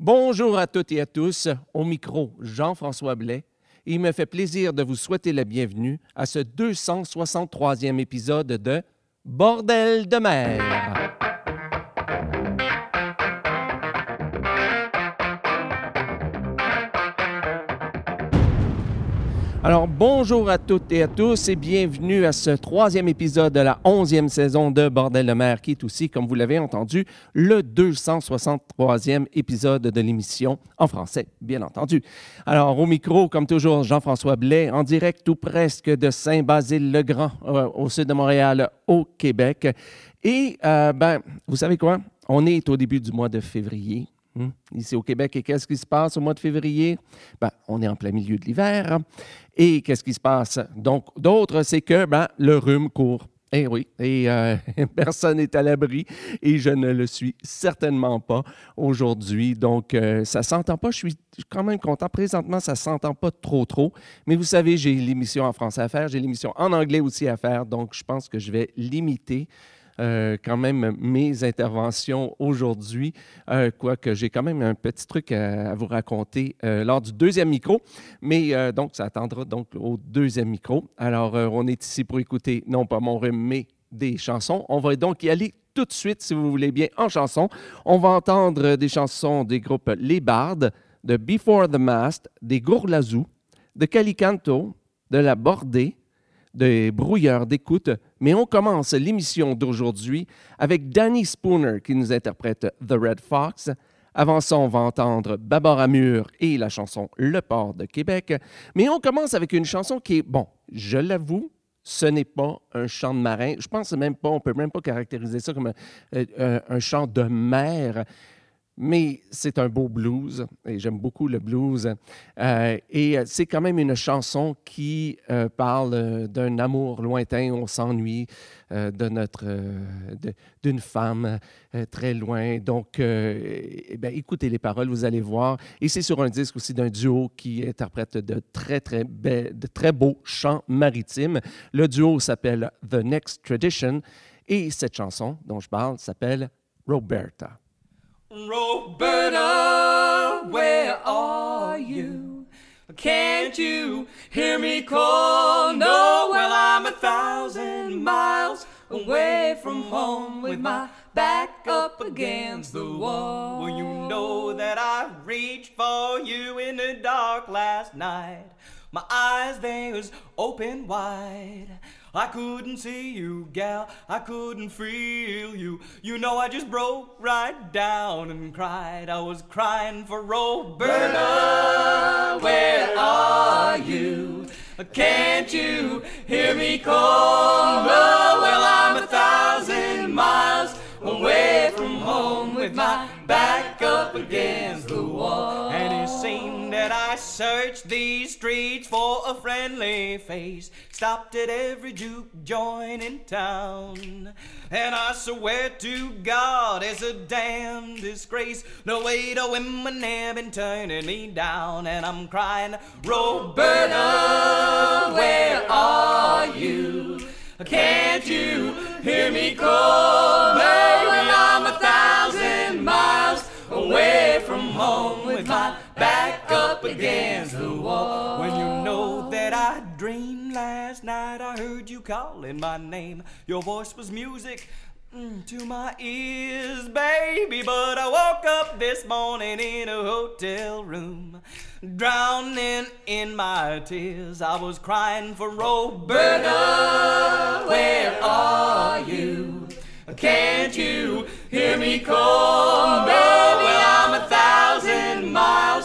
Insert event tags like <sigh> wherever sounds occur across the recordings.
Bonjour à toutes et à tous. Au micro, Jean-François Blais. Il me fait plaisir de vous souhaiter la bienvenue à ce 263e épisode de Bordel de mer. Alors, bonjour à toutes et à tous et bienvenue à ce troisième épisode de la onzième saison de Bordel de mer, qui est aussi, comme vous l'avez entendu, le 263e épisode de l'émission en français, bien entendu. Alors, au micro, comme toujours, Jean-François Blais, en direct ou presque de Saint-Basile-le-Grand, euh, au sud de Montréal, au Québec. Et, euh, ben, vous savez quoi? On est au début du mois de février. Hmm? Ici au Québec, et qu'est-ce qui se passe au mois de février? Ben, on est en plein milieu de l'hiver. Et qu'est-ce qui se passe? Donc, d'autres, c'est que ben, le rhume court. Eh oui, et euh, <laughs> personne n'est à l'abri et je ne le suis certainement pas aujourd'hui. Donc, euh, ça ne s'entend pas. Je suis quand même content. Présentement, ça ne s'entend pas trop, trop. Mais vous savez, j'ai l'émission en français à faire, j'ai l'émission en anglais aussi à faire. Donc, je pense que je vais limiter euh, quand même mes interventions aujourd'hui, euh, quoique j'ai quand même un petit truc à, vous raconter euh, lors du deuxième micro. Mais donc, ça attendra donc au deuxième micro. Alors, on est ici pour écouter non pas mon rhume, mais des chansons. On va donc y aller tout de suite, si vous voulez bien, en chansons. On va entendre des chansons des groupes Les Bardes, de Before the Mast, des Gourlazou, de Calicanto, de La Bordée, des brouilleurs d'écoute, mais on commence l'émission d'aujourd'hui avec Danny Spooner qui nous interprète The Red Fox. Avant ça, on va entendre Babar Amur et la chanson Le Port de Québec. Mais on commence avec une chanson qui est, bon, je l'avoue, ce n'est pas un chant de marin. Je pense même pas, on peut même pas caractériser ça comme un, euh, un chant de mer mais c'est un beau blues et j'aime beaucoup le blues. Euh, et c'est quand même une chanson qui euh, parle d'un amour lointain, on s'ennuie euh, de notre d'une femme très loin. Donc, eh bien, écoutez les paroles, vous allez voir. Et c'est sur un disque aussi d'un duo qui interprète de très très de très beaux chants maritimes. Le duo s'appelle The Next Tradition et cette chanson dont je parle s'appelle Roberta. Roberta, where are you? Can't you hear me call? No, well, I'm a thousand miles away from home with my back up against the wall. Well, you know that I reached for you in the dark last night. My eyes, they was open wide. I couldn't see you, gal. I couldn't feel you. You know, I just broke right down and cried. I was crying for Roberta. Where are you? Can't you hear me call? Well, I'm a thousand miles away from home with my back up against the wall. I searched these streets for a friendly face. Stopped at every juke joint in town. And I swear to God, it's a damn disgrace No way women have been turning me down. And I'm crying, Roberta, where are you? Can't you hear me call? Baby, I'm a thousand miles away from home with my back against the wall. When you know that I dreamed last night, I heard you calling my name. Your voice was music Mm, to my ears, baby. But I woke up this morning in a hotel room, drowning in my tears. I was crying for Roberta. Where are you? Can't you hear me call? Baby, I'm a thousand miles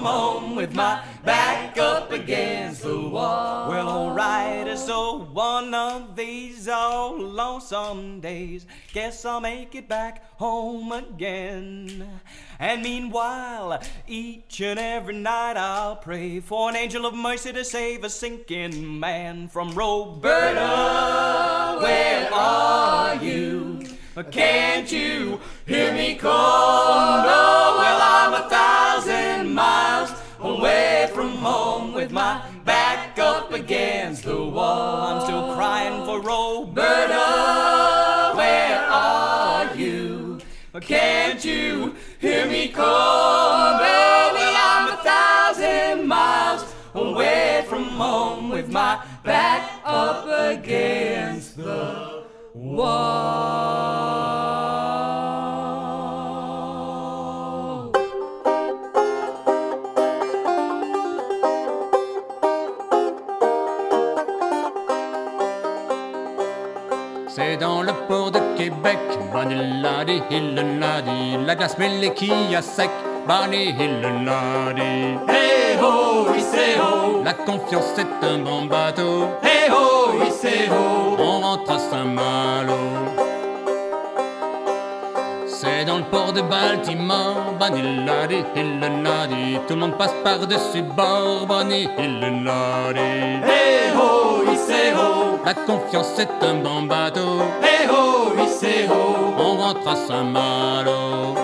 home with my back up against the wall. Well, alright, so one of these old lonesome days, guess I'll make it back home again. And meanwhile, each and every night I'll pray for an angel of mercy to save a sinking man from Roberta. Where are you? Can't you hear me call? No, well, I'm a away from home with my back up against the wall. I'm still crying for Roberta. Where are you? Can't you hear me call? Baby, I'm a thousand miles away from home with my back up against the wall. C'est dans le port de Québec, Baniladi, Hilleladi, la glace les quilles à sec, Bani Hilleladi. Hey ho, oui c'est ho. La confiance c'est un bon bateau, Hey ho, oui c'est ho. on rentre à Saint-Malo. C'est dans le port de Baltimore, Baniladi, Hilleladi, tout le monde passe par-dessus bord, Bani Hilleladi. Hey La confiance c'est un bon bateau, Hey ho, oui c'est ho. on rentre à Saint-Malo.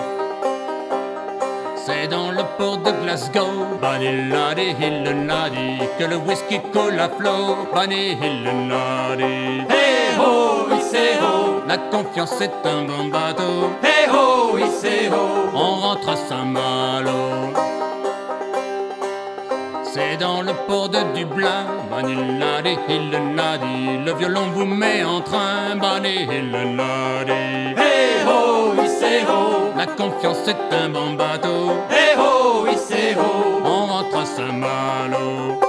C'est dans le port de Glasgow, Baniladi, Hilleladi, que le whisky coule à flot, Bani Hilleladi. Hey ho, oui c'est ho. La confiance c'est un bon bateau, Hey ho, oui c'est ho. on rentre à Saint-Malo. Dans le port de Dublin, Baniladi, Hilleladi, le violon vous met en train, Bani Hilleladi. Hey ho, c'est ho. La confiance c'est un bon bateau, Hey ho, c'est ho. on rentre à Saint-Malo.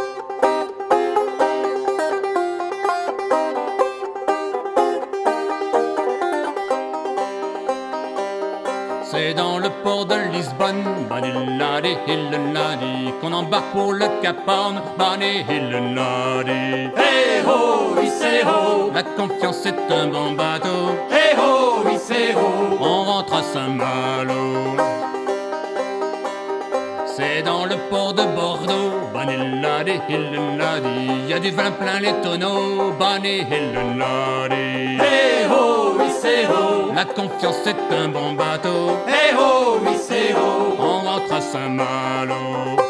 C'est dans le port de Lisbonne, Baniladi, Hilleladi, qu'on embarque pour le Cap Horn, Bani Hilleladi. Hey ho, c'est ho. La confiance c'est un bon bateau, Hey ho, c'est ho. on rentre à Saint-Malo. C'est dans le port de Bordeaux, Baniladi, Hilleladi, y a du vin plein les tonneaux, Bani Hilleladi. Hey ho, ho. La confiance c'est un bon bateau, Hey ho, c'est ho. on rentre à Saint-Malo.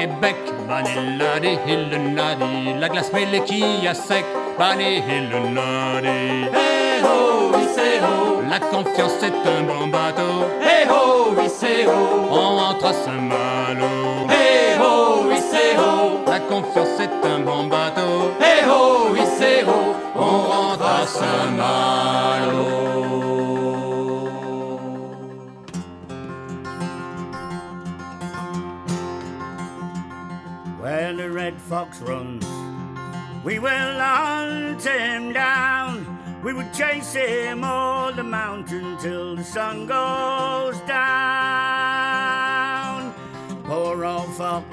Québec, Baniladi, Hilleladi, la glace les quilles à sec, Bani Hilleladi. Hey ho, oui c'est ho. La confiance c'est un bon bateau, Hey ho, oui c'est ho. on rentre à Saint-Malo. Hey ho, oui c'est ho. La confiance c'est un bon bateau, Hey ho, oui c'est ho. on rentre à Saint-Malo. The red fox runs, we will hunt him down. We will chase him all the mountain till the sun goes down. Poor old fox,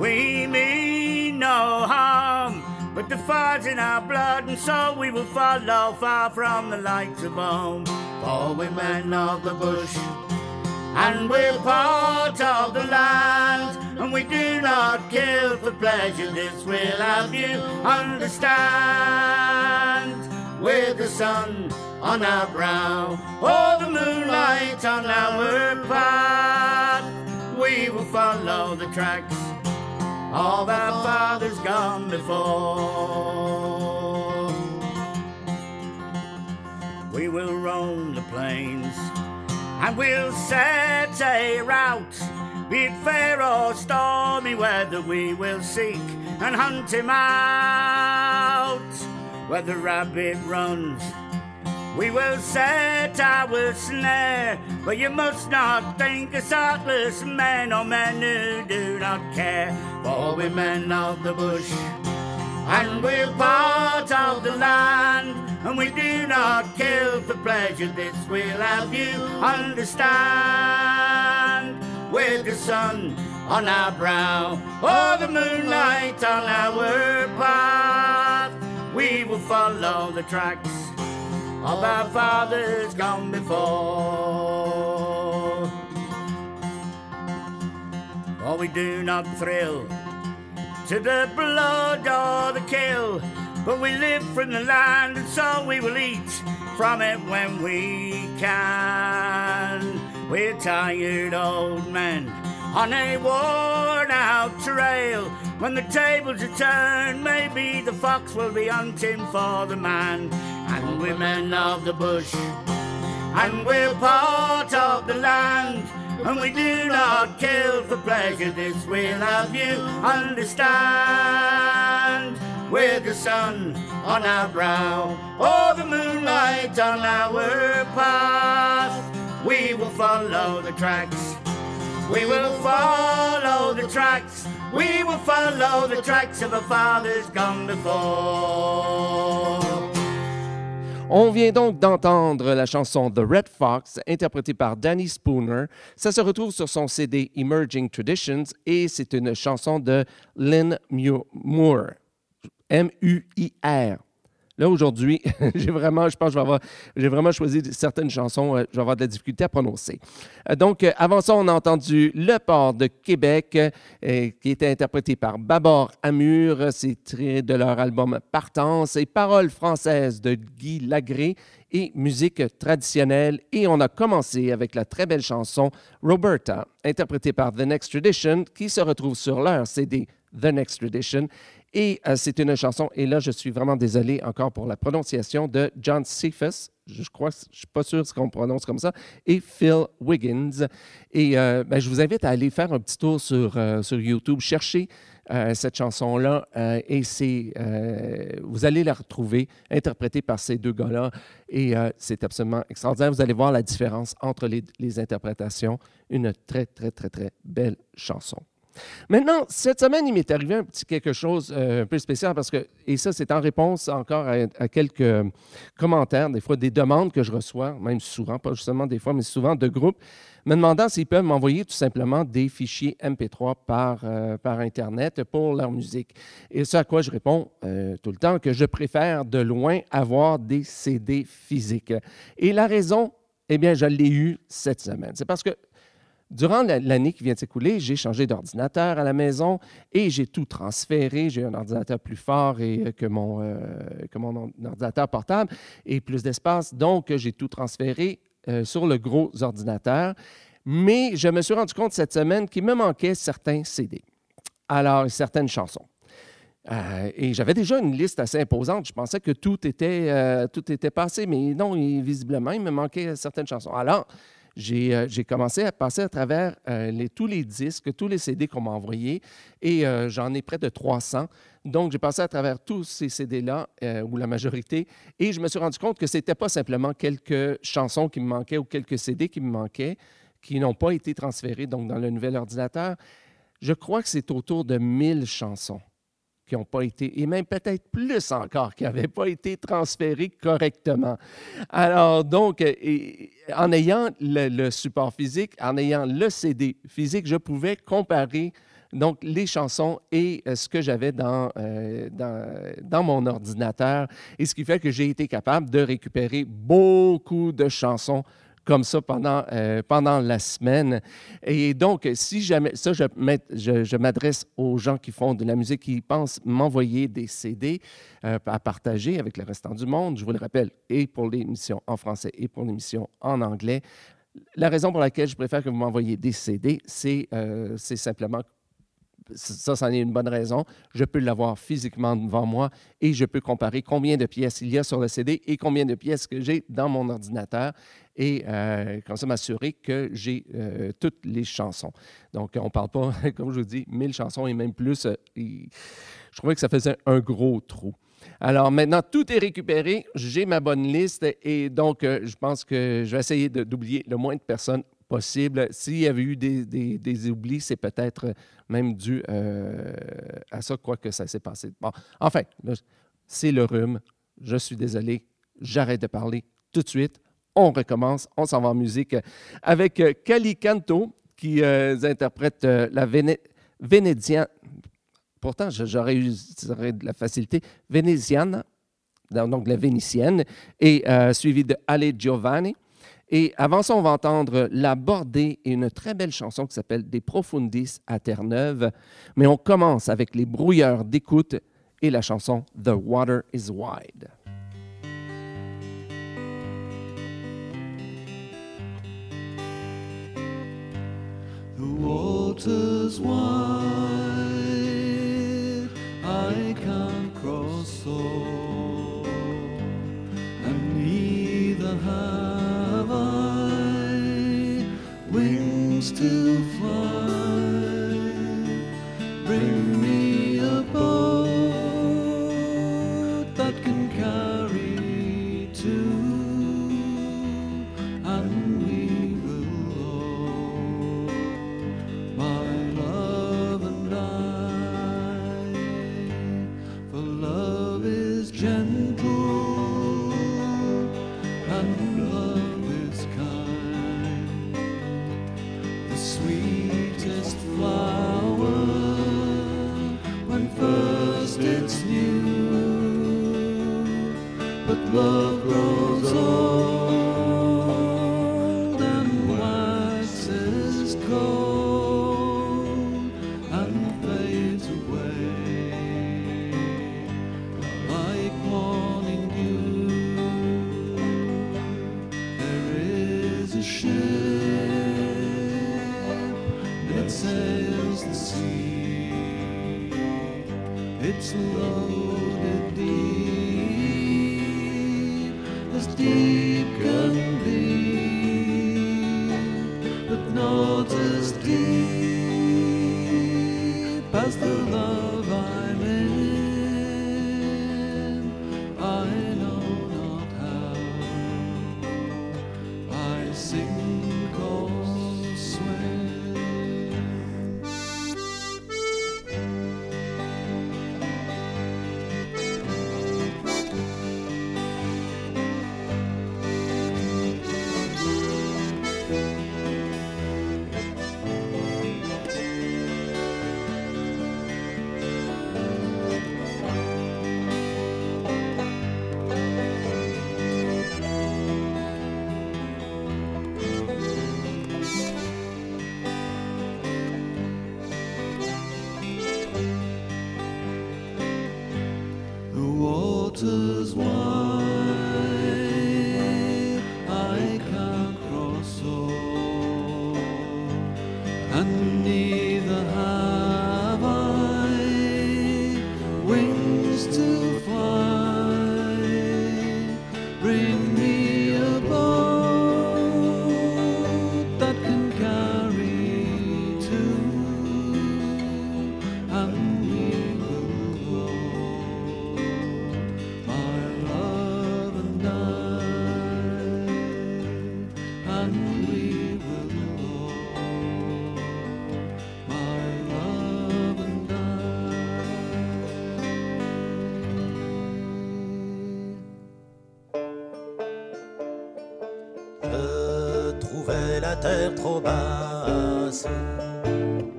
we mean no harm, but the fire's in our blood, and so we will follow far from the lights of home. For we men of the bush and we're part of the land. And we do not kill for pleasure, this we'll have you understand. With the sun on our brow, or the moonlight on our path, we will follow the tracks of our fathers gone before. We will roam the plains and we'll set a route. Be it fair or stormy weather, we will seek and hunt him out. Where the rabbit runs, we will set our snare. But you must not think us heartless men or men who do not care. For we're men of the bush and we're part of the land. And we do not kill for pleasure, this we'll have you understand. With the sun on our brow, or the moonlight on our path, we will follow the tracks of our fathers gone before. For we do not thrill to the blood or the kill. But we live from the land, and so we will eat from it when we can. We're tired old men on a worn out trail. When the tables are turned, maybe the fox will be hunting for the man. And women of the bush, and we're part of the land. And we do not kill for pleasure, this we'll have you understand. With the sun on our brow, or the moonlight on our path, we will follow the tracks. We will follow the tracks. We will follow the tracks of our fathers gone before. On vient donc d'entendre la chanson The Red Fox, interprétée par Danny Spooner. Ça se retrouve sur son CD Emerging Traditions et c'est une chanson de Lynn Mu- Moore. M-U-I-R. Là, aujourd'hui, <laughs> j'ai vraiment, je pense je vais avoir, j'ai vraiment choisi certaines chansons, euh, je vais avoir de la difficulté à prononcer. Euh, donc, euh, avant ça, on a entendu Le Port de Québec, euh, qui était interprété par Babor Amur. C'est de leur album Partance et paroles françaises de Guy Lagré et musique traditionnelle. Et on a commencé avec la très belle chanson Roberta, interprétée par The Next Tradition, qui se retrouve sur leur CD The Next Tradition. Et euh, c'est une chanson, et là, je suis vraiment désolé encore pour la prononciation de John Cephas. Je crois, je suis pas sûr qu'on prononce comme ça, et Phil Wiggins. Et euh, ben, je vous invite à aller faire un petit tour sur, euh, sur YouTube, chercher cette chanson-là, et c'est, vous allez la retrouver interprétée par ces deux gars-là, et c'est absolument extraordinaire. Vous allez voir la différence entre les, les interprétations. Une très, très, très, très belle chanson. Maintenant, cette semaine, il m'est arrivé un petit quelque chose euh, un peu spécial parce que, et ça, c'est en réponse encore à, quelques euh, commentaires, des fois des demandes que je reçois, même souvent, pas justement des fois, mais souvent de groupes, me demandant s'ils peuvent m'envoyer tout simplement des fichiers MP3 par, euh, par Internet pour leur musique. Et ce à quoi je réponds euh, tout le temps que je préfère de loin avoir des CD physiques. Et la raison, eh bien, je l'ai eu cette semaine. C'est parce que Durant la- l'année qui vient de s'écouler, j'ai changé d'ordinateur à la maison et j'ai tout transféré. J'ai un ordinateur plus fort et, euh, que, mon, euh, ordinateur portable et plus d'espace. Donc, j'ai tout transféré euh, sur le gros ordinateur. Mais je me suis rendu compte cette semaine qu'il me manquait certains CD. Alors, certaines chansons. Et j'avais déjà une liste assez imposante. Je pensais que tout était, tout était passé, mais non, visiblement, il me manquait certaines chansons. Alors, j'ai euh, j'ai commencé à passer à travers euh, tous les disques, tous les CD qu'on m'a envoyés, et euh, j'en ai près de 300. Donc, j'ai passé à travers tous ces CD-là, ou la majorité, et je me suis rendu compte que ce n'était pas simplement quelques chansons qui me manquaient ou quelques CD qui me manquaient, qui n'ont pas été transférés donc, dans le nouvel ordinateur. Je crois que c'est autour de 1000 chansons qui n'ont pas été, et même peut-être plus encore, qui n'avaient pas été transférées correctement. Alors, donc, euh, en ayant le, support physique, en ayant le CD physique, je pouvais comparer donc les chansons et euh, ce que j'avais euh, dans, dans mon ordinateur, et ce qui fait que j'ai été capable de récupérer beaucoup de chansons comme ça pendant, euh, pendant la semaine. Et donc, si jamais, ça, je, je- m'adresse aux gens qui font de la musique, qui pensent m'envoyer des CD euh, à partager avec le restant du monde, je vous le rappelle, et pour l'émission en français et pour l'émission en anglais. La raison pour laquelle je préfère que vous m'envoyiez des CD, c'est euh, c'est simplement ça, c'en est une bonne raison. Je peux l'avoir physiquement devant moi et je peux comparer combien de pièces il y a sur le CD et combien de pièces que j'ai dans mon ordinateur et euh, comme ça m'assurer que j'ai euh, toutes les chansons. Donc, on ne parle pas, <laughs> comme je vous dis, 1000 chansons et même plus. euh, je trouvais que ça faisait un gros trou. Alors maintenant, tout est récupéré. J'ai ma bonne liste et donc, je pense que je vais essayer d'oublier le moins de personnes possible. S'il y avait eu des, des- oublis, c'est peut-être même dû euh, à ça, quoi que ça s'est passé. Bon, enfin, c'est le rhume. Je suis désolé. J'arrête de parler tout de suite. On recommence. On s'en va en musique avec euh, Cali Canto qui euh, interprète la Véné-. Pourtant, j'aurais eu de la facilité. Vénéziane, donc la vénitienne, et suivi de Ale Giovanni. Et avant ça, on va entendre La Bordée et une très belle chanson qui s'appelle Des Profundis à Terre-Neuve. Mais on commence avec les brouilleurs d'écoute et la chanson The Water is Wide. The wide, I cross over. to fly. but love grows old.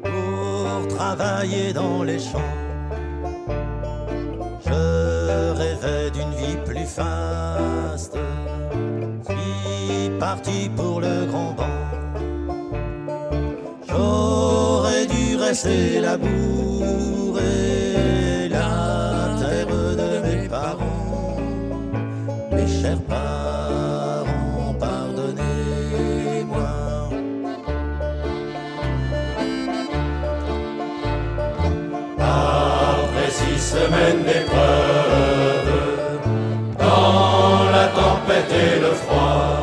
pour travailler dans les champs. Je rêvais d'une vie plus faste, suis parti pour le grand banc. J'aurais dû rester la la terre de mes parents, mes chers parents. mène l'épreuve dans la tempête et le froid.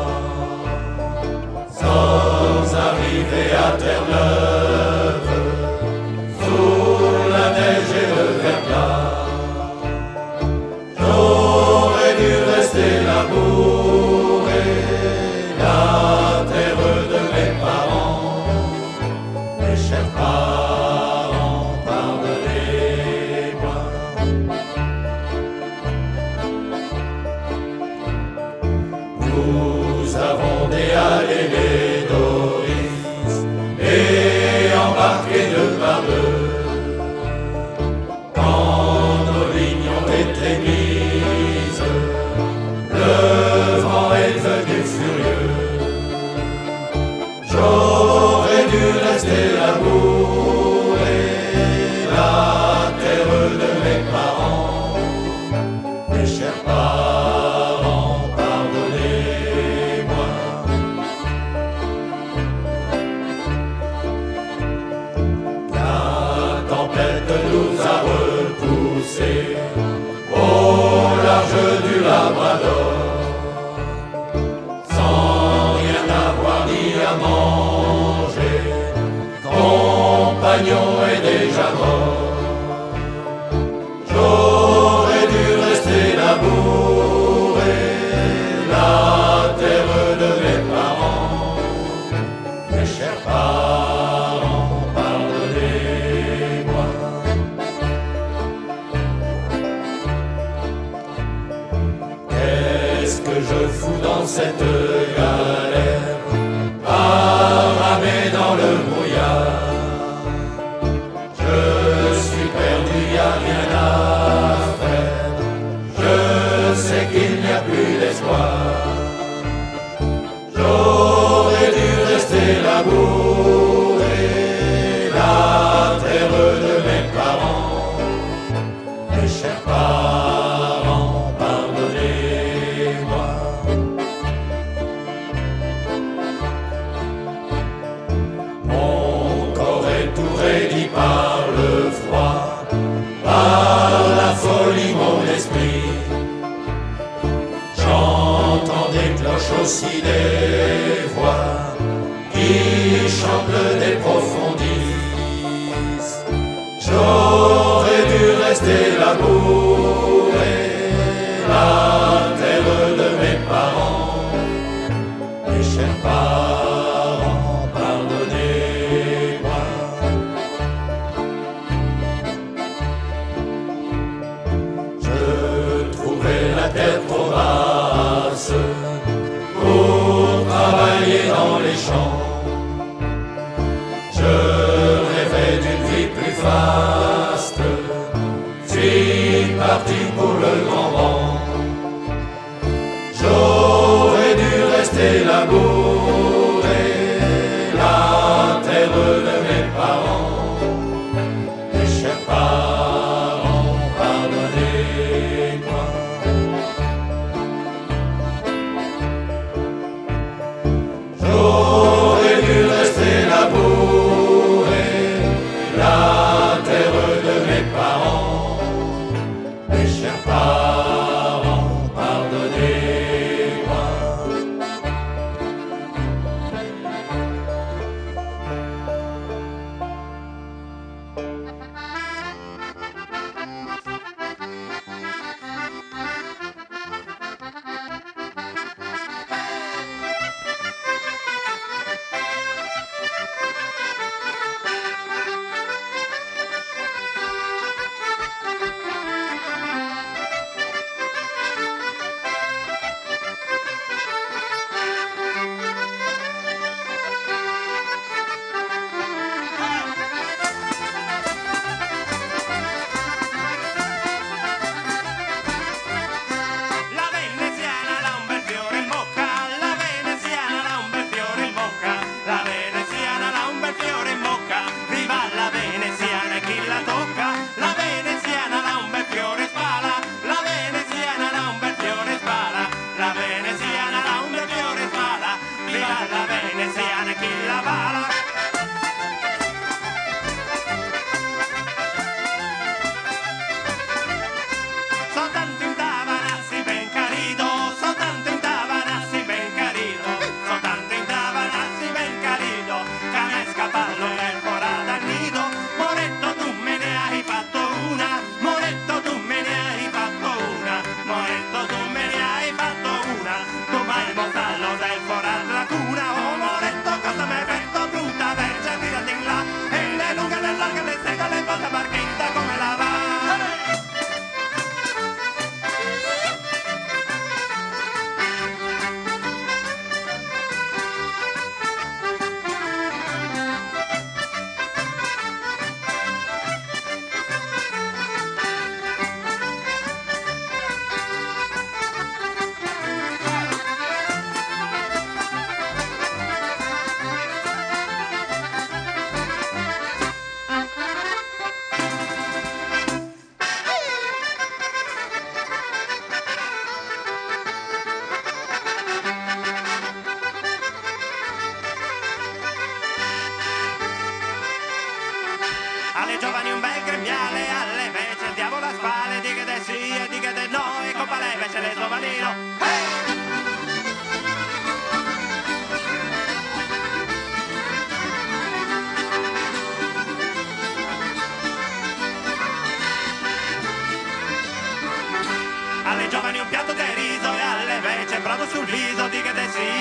see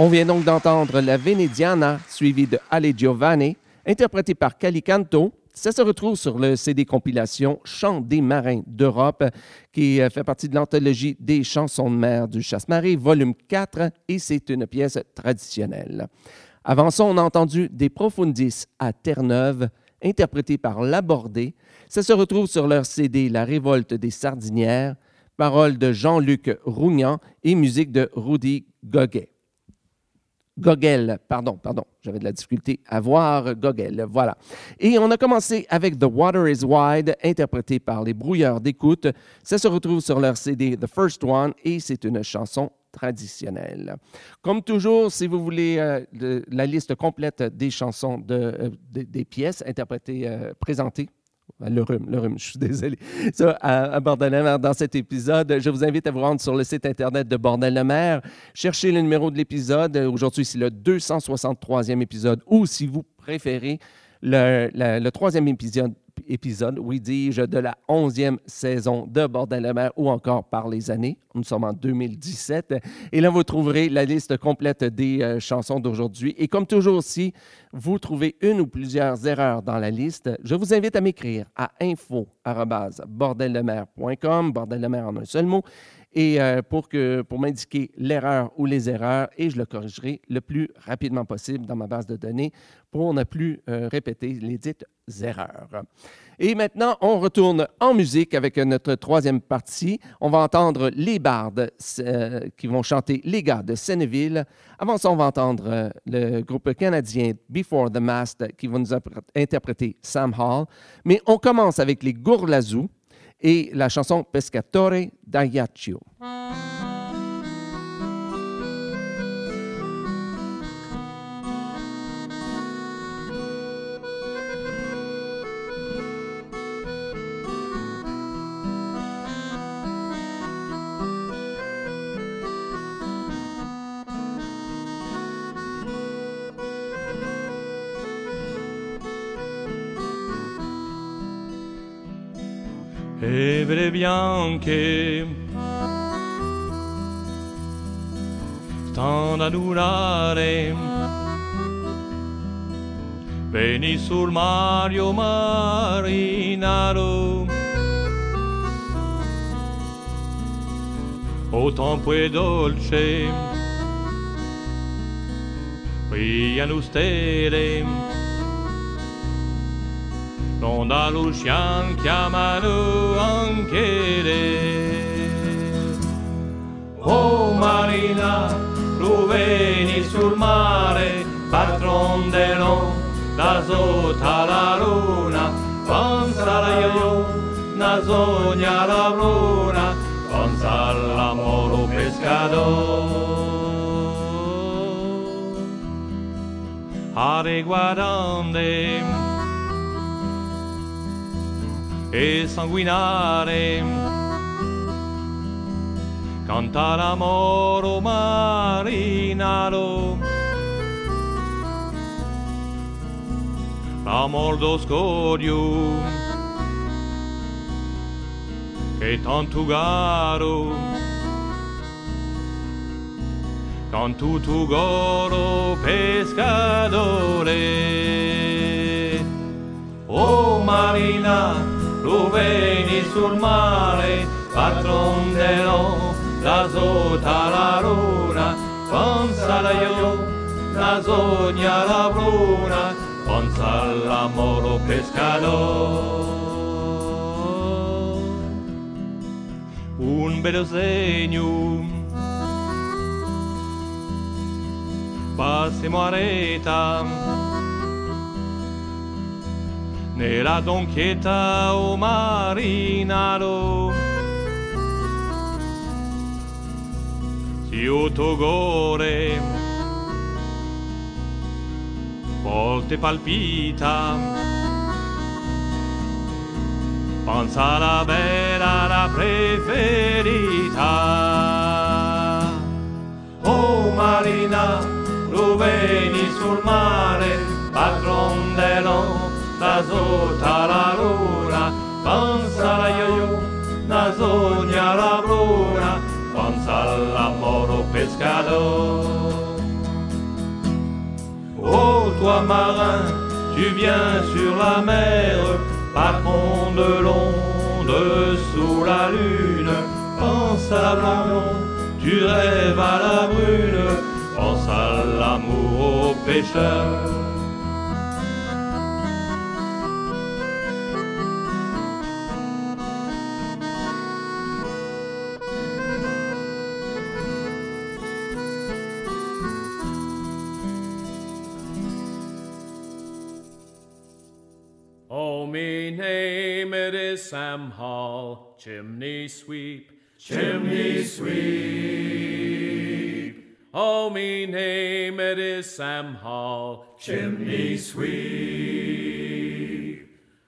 On vient donc d'entendre La Venediana, suivie de Ale Giovanni, interprétée par Calicanto. Ça se retrouve sur le CD compilation Chants des marins d'Europe, qui euh, fait partie de l'anthologie des chansons de mer du Chasse-Marée, volume 4, et c'est une pièce traditionnelle. Avant ça, on a entendu Des Profundis à Terre-Neuve, interprété par Labordé. Ça se retrouve sur leur CD La Révolte des Sardinières, paroles de Jean-Luc Rougnan et musique de Rudy Goguet. Gogel, pardon, pardon, j'avais de la difficulté à voir Gogel, voilà. Et on a commencé avec The Water is Wide, interprété par les Brouilleurs d'écoute. Ça se retrouve sur leur CD The First One et c'est une chanson traditionnelle. Comme toujours, si vous voulez euh, la liste complète des chansons, euh, des- des pièces interprétées, euh, présentées, le rhume, le rhume, je suis désolé. Ça, à, à Bordel-le-Mer, dans cet épisode, je vous invite à vous rendre sur le site Internet de Bordel-le-Mer, chercher le numéro de l'épisode. Aujourd'hui, c'est le 263e épisode, ou si vous préférez, le, le troisième épisode, épisode, oui, dis-je, de la 11e saison de Bordel-le-Mer, ou encore par les années. Nous sommes en 2017. Et là, vous trouverez la liste complète des euh, chansons d'aujourd'hui. Et comme toujours aussi, vous trouvez une ou plusieurs erreurs dans la liste, je vous invite à m'écrire à info.bordeldemer.com, bordel de mer en un seul mot, et euh, pour, que, pour m'indiquer l'erreur ou les erreurs, et je le corrigerai le plus rapidement possible dans ma base de données pour ne plus euh, répéter les dites erreurs. Et maintenant, on retourne en musique avec notre troisième partie. On va entendre les bardes euh, qui vont chanter Les gars de Senneville. Avant ça, on va entendre le groupe canadien Before the Mast qui va nous interpréter Sam Hall. Mais on commence avec les Gourlazou et la chanson Pescatore d'Ajaccio. livre bianche stanno ad urlare veni sul Mario Marinaro. O tempo è dolce. Brillano stelle non dall'ocean chiamano anche le. Oh Marina, tu veni sul mare, patron dell'on, da sotto la luna, pensa la io, na sogna la bruna, pensa all'amore pescador. A riguardande e sanguinare. Canta l'amoro marinaro. L'amor do che tanto garo con tutto goro pescatore. Oh Marina, tu veni sul mare, patron dell'on, da sotto la luna, pensa la io, la sogna la bruna, pensa all'amoro pescador. Un bello segno, passiamo a reta, nella donchietta o marinaro. Si togore, volte palpita, pensa la bella, la preferita. Oh Marina, tu veni sul mare, patron dell'on, la luna, pensa la io, na sogna la bruna, pensa all'amoro pescador. toi marin, tu viens sur la mer, patron de l'onde sous la lune. Pense à l'avion, tu rêves à la brune, pense à l'amour aux pêcheurs. Is Sam Hall, chimney sweep, chimney sweep. Oh, me name it is Sam Hall, chimney sweep.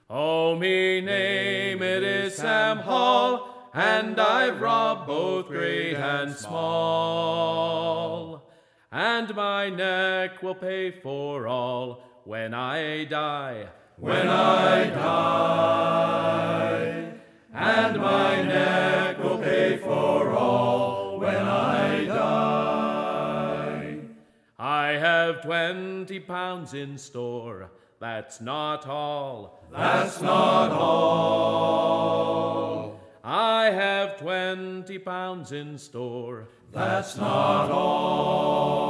Oh, me name it is Sam Hall, and I've robbed both great and small. And my neck will pay for all when I die. When I die, and my neck will pay for all when I die. I have twenty pounds in store, that's not all. That's not all. I have twenty pounds in store, that's not all.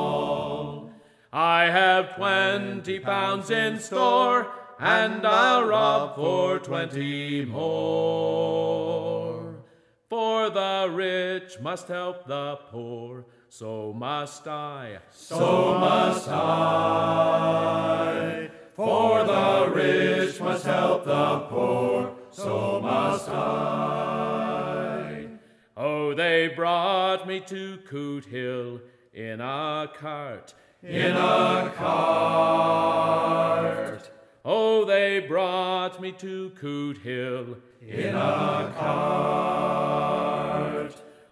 I have twenty pounds in store, and I'll rob for twenty more. For the rich must help the poor, so must I, so must I. For the rich must help the poor, so must I. Oh, they brought me to Coot Hill in a cart, in a cart. Brought me to Coot Hill in a cart.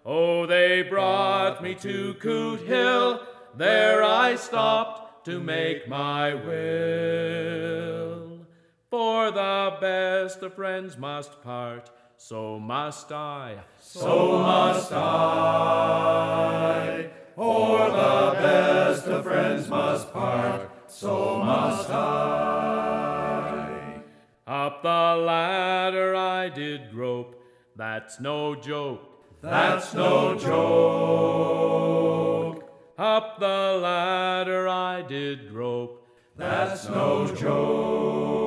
Oh, they brought me to Coot Hill. There I stopped to make my will. For the best of friends must part, so must I, so must I. For the best of friends must part, so must I. Up the ladder I did grope, that's no joke, that's no joke. Up the ladder I did grope, that's no joke.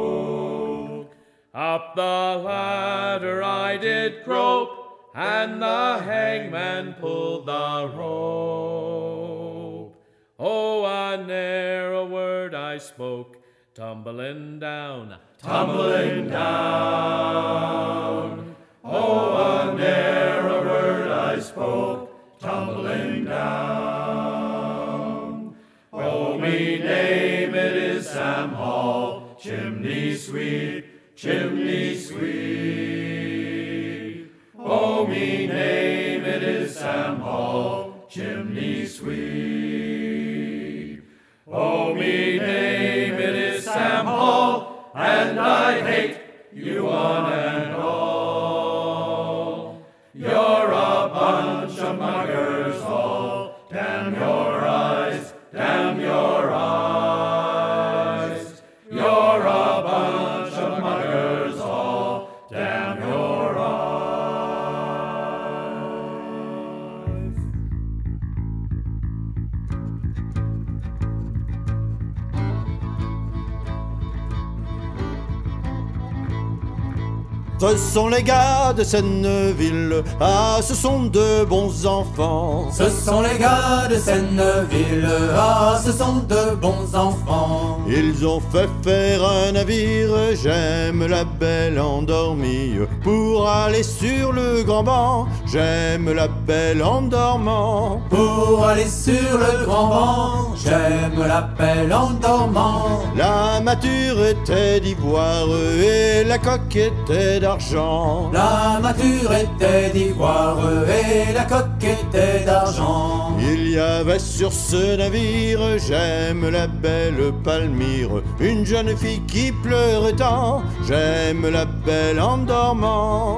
Up the ladder I did grope, and the hangman pulled the rope. Oh, I ne'er a narrow word I spoke, tumbling down, tumbling down. Oh, a narrow word I spoke, tumbling down. Oh, me name it is Sam Hall, chimney sweep, chimney sweep. Oh, me name it is Sam Hall, chimney sweep. Sont les gars de Senneville, ah, ce sont de bons enfants. Ce sont les gars de Senneville, ah, ce sont de bons enfants. Ils ont fait faire un navire, j'aime la belle endormie. Pour aller sur le grand banc, j'aime la belle en dormant. Pour aller sur le grand banc, j'aime l'appel en dormant. La mature était d'ivoire et la coque était d'argent. La mâture était d'ivoire et la coque était d'argent. Il y avait sur ce navire, j'aime la belle Palmyre, une jeune fille qui pleurait tant, j'aime la belle en dormant.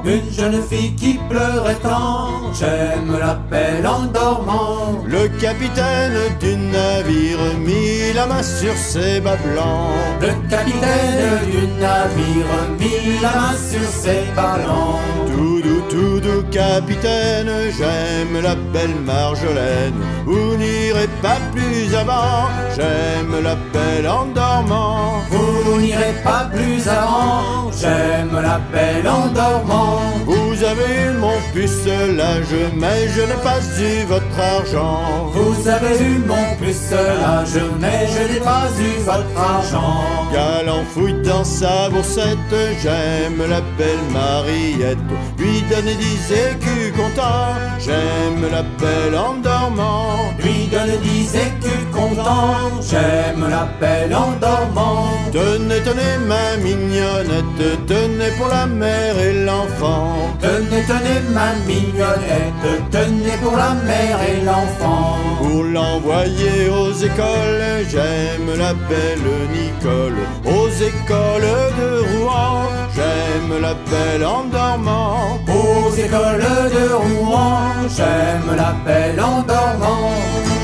Une jeune fille qui pleurait tant, j'aime la belle en dormant. Le capitaine du navire mit la main sur ses bas blancs. Le capitaine du navire mit la main sur ses ballons. Tout doux, tout doux capitaine, j'aime la belle Marjolaine. Vous n'irez pas plus avant, j'aime la belle en dormant. Vous n'irez pas plus avant, j'aime la belle en dormant. Vous avez eu mon pucelage, mais je n'ai pas eu votre argent. Vous avez eu mon pucelage, mais je n'ai pas eu votre argent. Galant fouille dans sa boursette, j'aime la belle Mariette. Lui donner dix écus content, j'aime la belle en j'aime la belle en dormant. Tenez, tenez ma mignonnette, tenez pour la mère et l'enfant. Tenez, tenez ma mignonnette, tenez pour la mère et l'enfant. Pour l'envoyer aux écoles, j'aime la belle Nicole. Aux écoles de Rouen, j'aime la belle en dormant. Aux écoles de Rouen, j'aime la belle en dormant.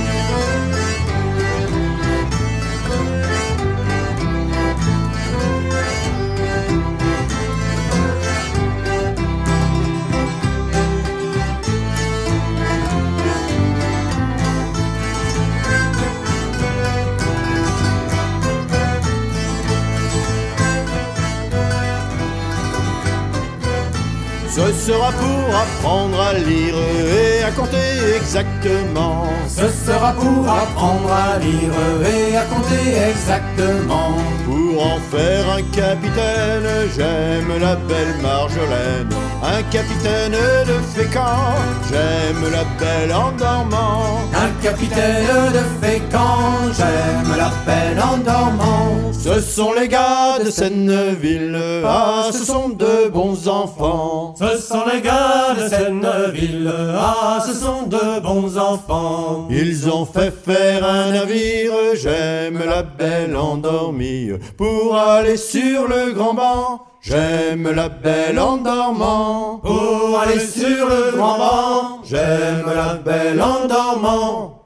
Sera pour apprendre à lire et à compter exactement. Ce sera pour apprendre à lire et à compter exactement. Pour en faire un capitaine, j'aime la belle Marjolaine. Un capitaine de Fécamp, j'aime la belle en dormant. Un capitaine de Fécamp, j'aime la belle en dormant. Ce sont les gars de Senneville, ah, ce sont de bons enfants. Ce sont les gars de Senneville, ah, ce sont de bons enfants. Ils ont fait faire un navire, j'aime la belle endormie. Pour aller sur le grand banc, j'aime la belle en dormant. Pour aller sur le grand banc, j'aime la belle en dormant.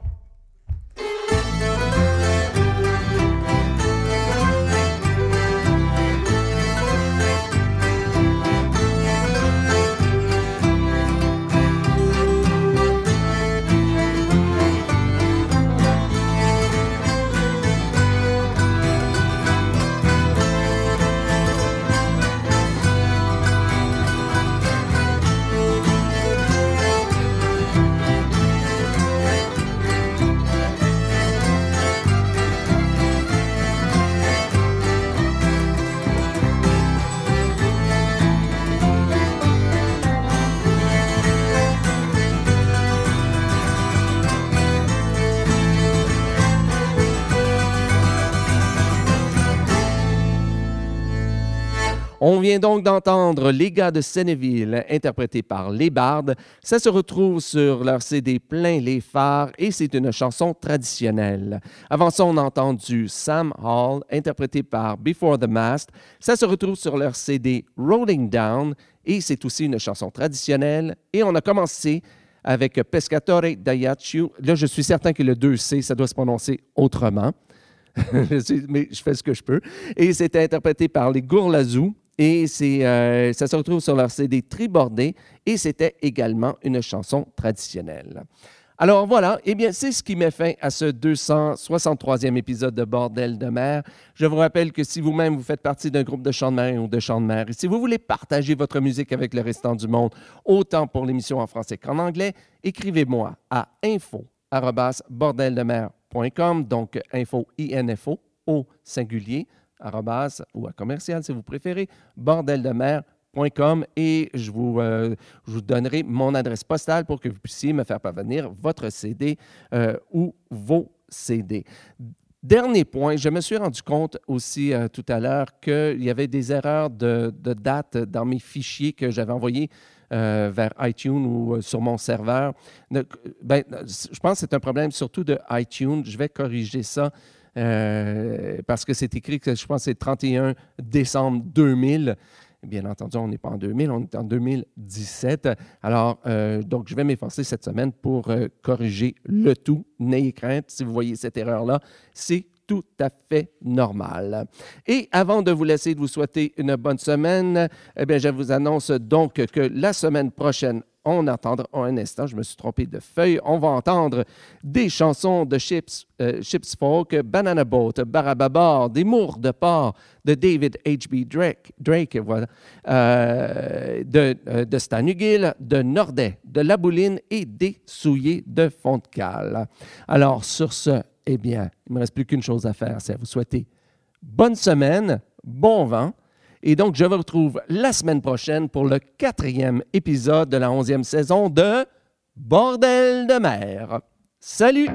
On vient donc d'entendre Les gars de Senneville, interprétés par Les Bardes. Ça se retrouve sur leur CD Plein les phares et c'est une chanson traditionnelle. Avant ça, on a entendu Sam Hall, interprété par Before the Mast. Ça se retrouve sur leur CD Rolling Down et c'est aussi une chanson traditionnelle. Et on a commencé avec Pescatore d'Ayaccio. Là, je suis certain que le 2C, ça doit se prononcer autrement. <laughs> mais je fais ce que je peux. Et c'était interprété par les Gourlazous. Et euh, ça se retrouve sur leur CD Tribordé et c'était également une chanson traditionnelle. Alors voilà, eh bien, c'est ce qui met fin à ce 263e épisode de Bordel de mer. Je vous rappelle que si vous-même vous faites partie d'un groupe de chants de mer ou de chants de mer, et si vous voulez partager votre musique avec le restant du monde, autant pour l'émission en français qu'en anglais, écrivez-moi à info@bordeldemer.com, donc info info au singulier ou à commercial si vous préférez, bordeldemer.com et je vous, euh, je vous donnerai mon adresse postale pour que vous puissiez me faire parvenir votre CD euh, ou vos CD. Dernier point, je me suis rendu compte aussi euh, tout à l'heure qu'il y avait des erreurs de, date dans mes fichiers que j'avais envoyés vers iTunes ou sur mon serveur. Ben, je pense que c'est un problème surtout de iTunes. Je vais corriger ça euh, parce que c'est écrit que je pense c'est 31 décembre 2000. Bien entendu, on n'est pas en 2000, on est en 2017. Alors, euh, donc, je vais m'efforcer cette semaine pour euh, corriger le tout. N'ayez crainte, si vous voyez cette erreur-là, c'est tout à fait normal. Et avant de vous laisser, de vous souhaiter une bonne semaine, eh bien, je vous annonce donc que la semaine prochaine, on entendra oh, un instant, je me suis trompé de feuille, on va entendre des chansons de Chips, euh, Chips Folk, Banana Boat, Barababar, des Mours de Port de David H.B. Drake, Drake voilà, euh, de, euh, de Stan de Nordet, de La Bouline et des Souillés de Font-de-Cale. Alors, sur ce, eh bien, il ne me reste plus qu'une chose à faire, c'est à vous souhaiter bonne semaine, bon vent. Et donc, je vous retrouve la semaine prochaine pour le quatrième épisode de la onzième saison de Bordel de mer. Salut!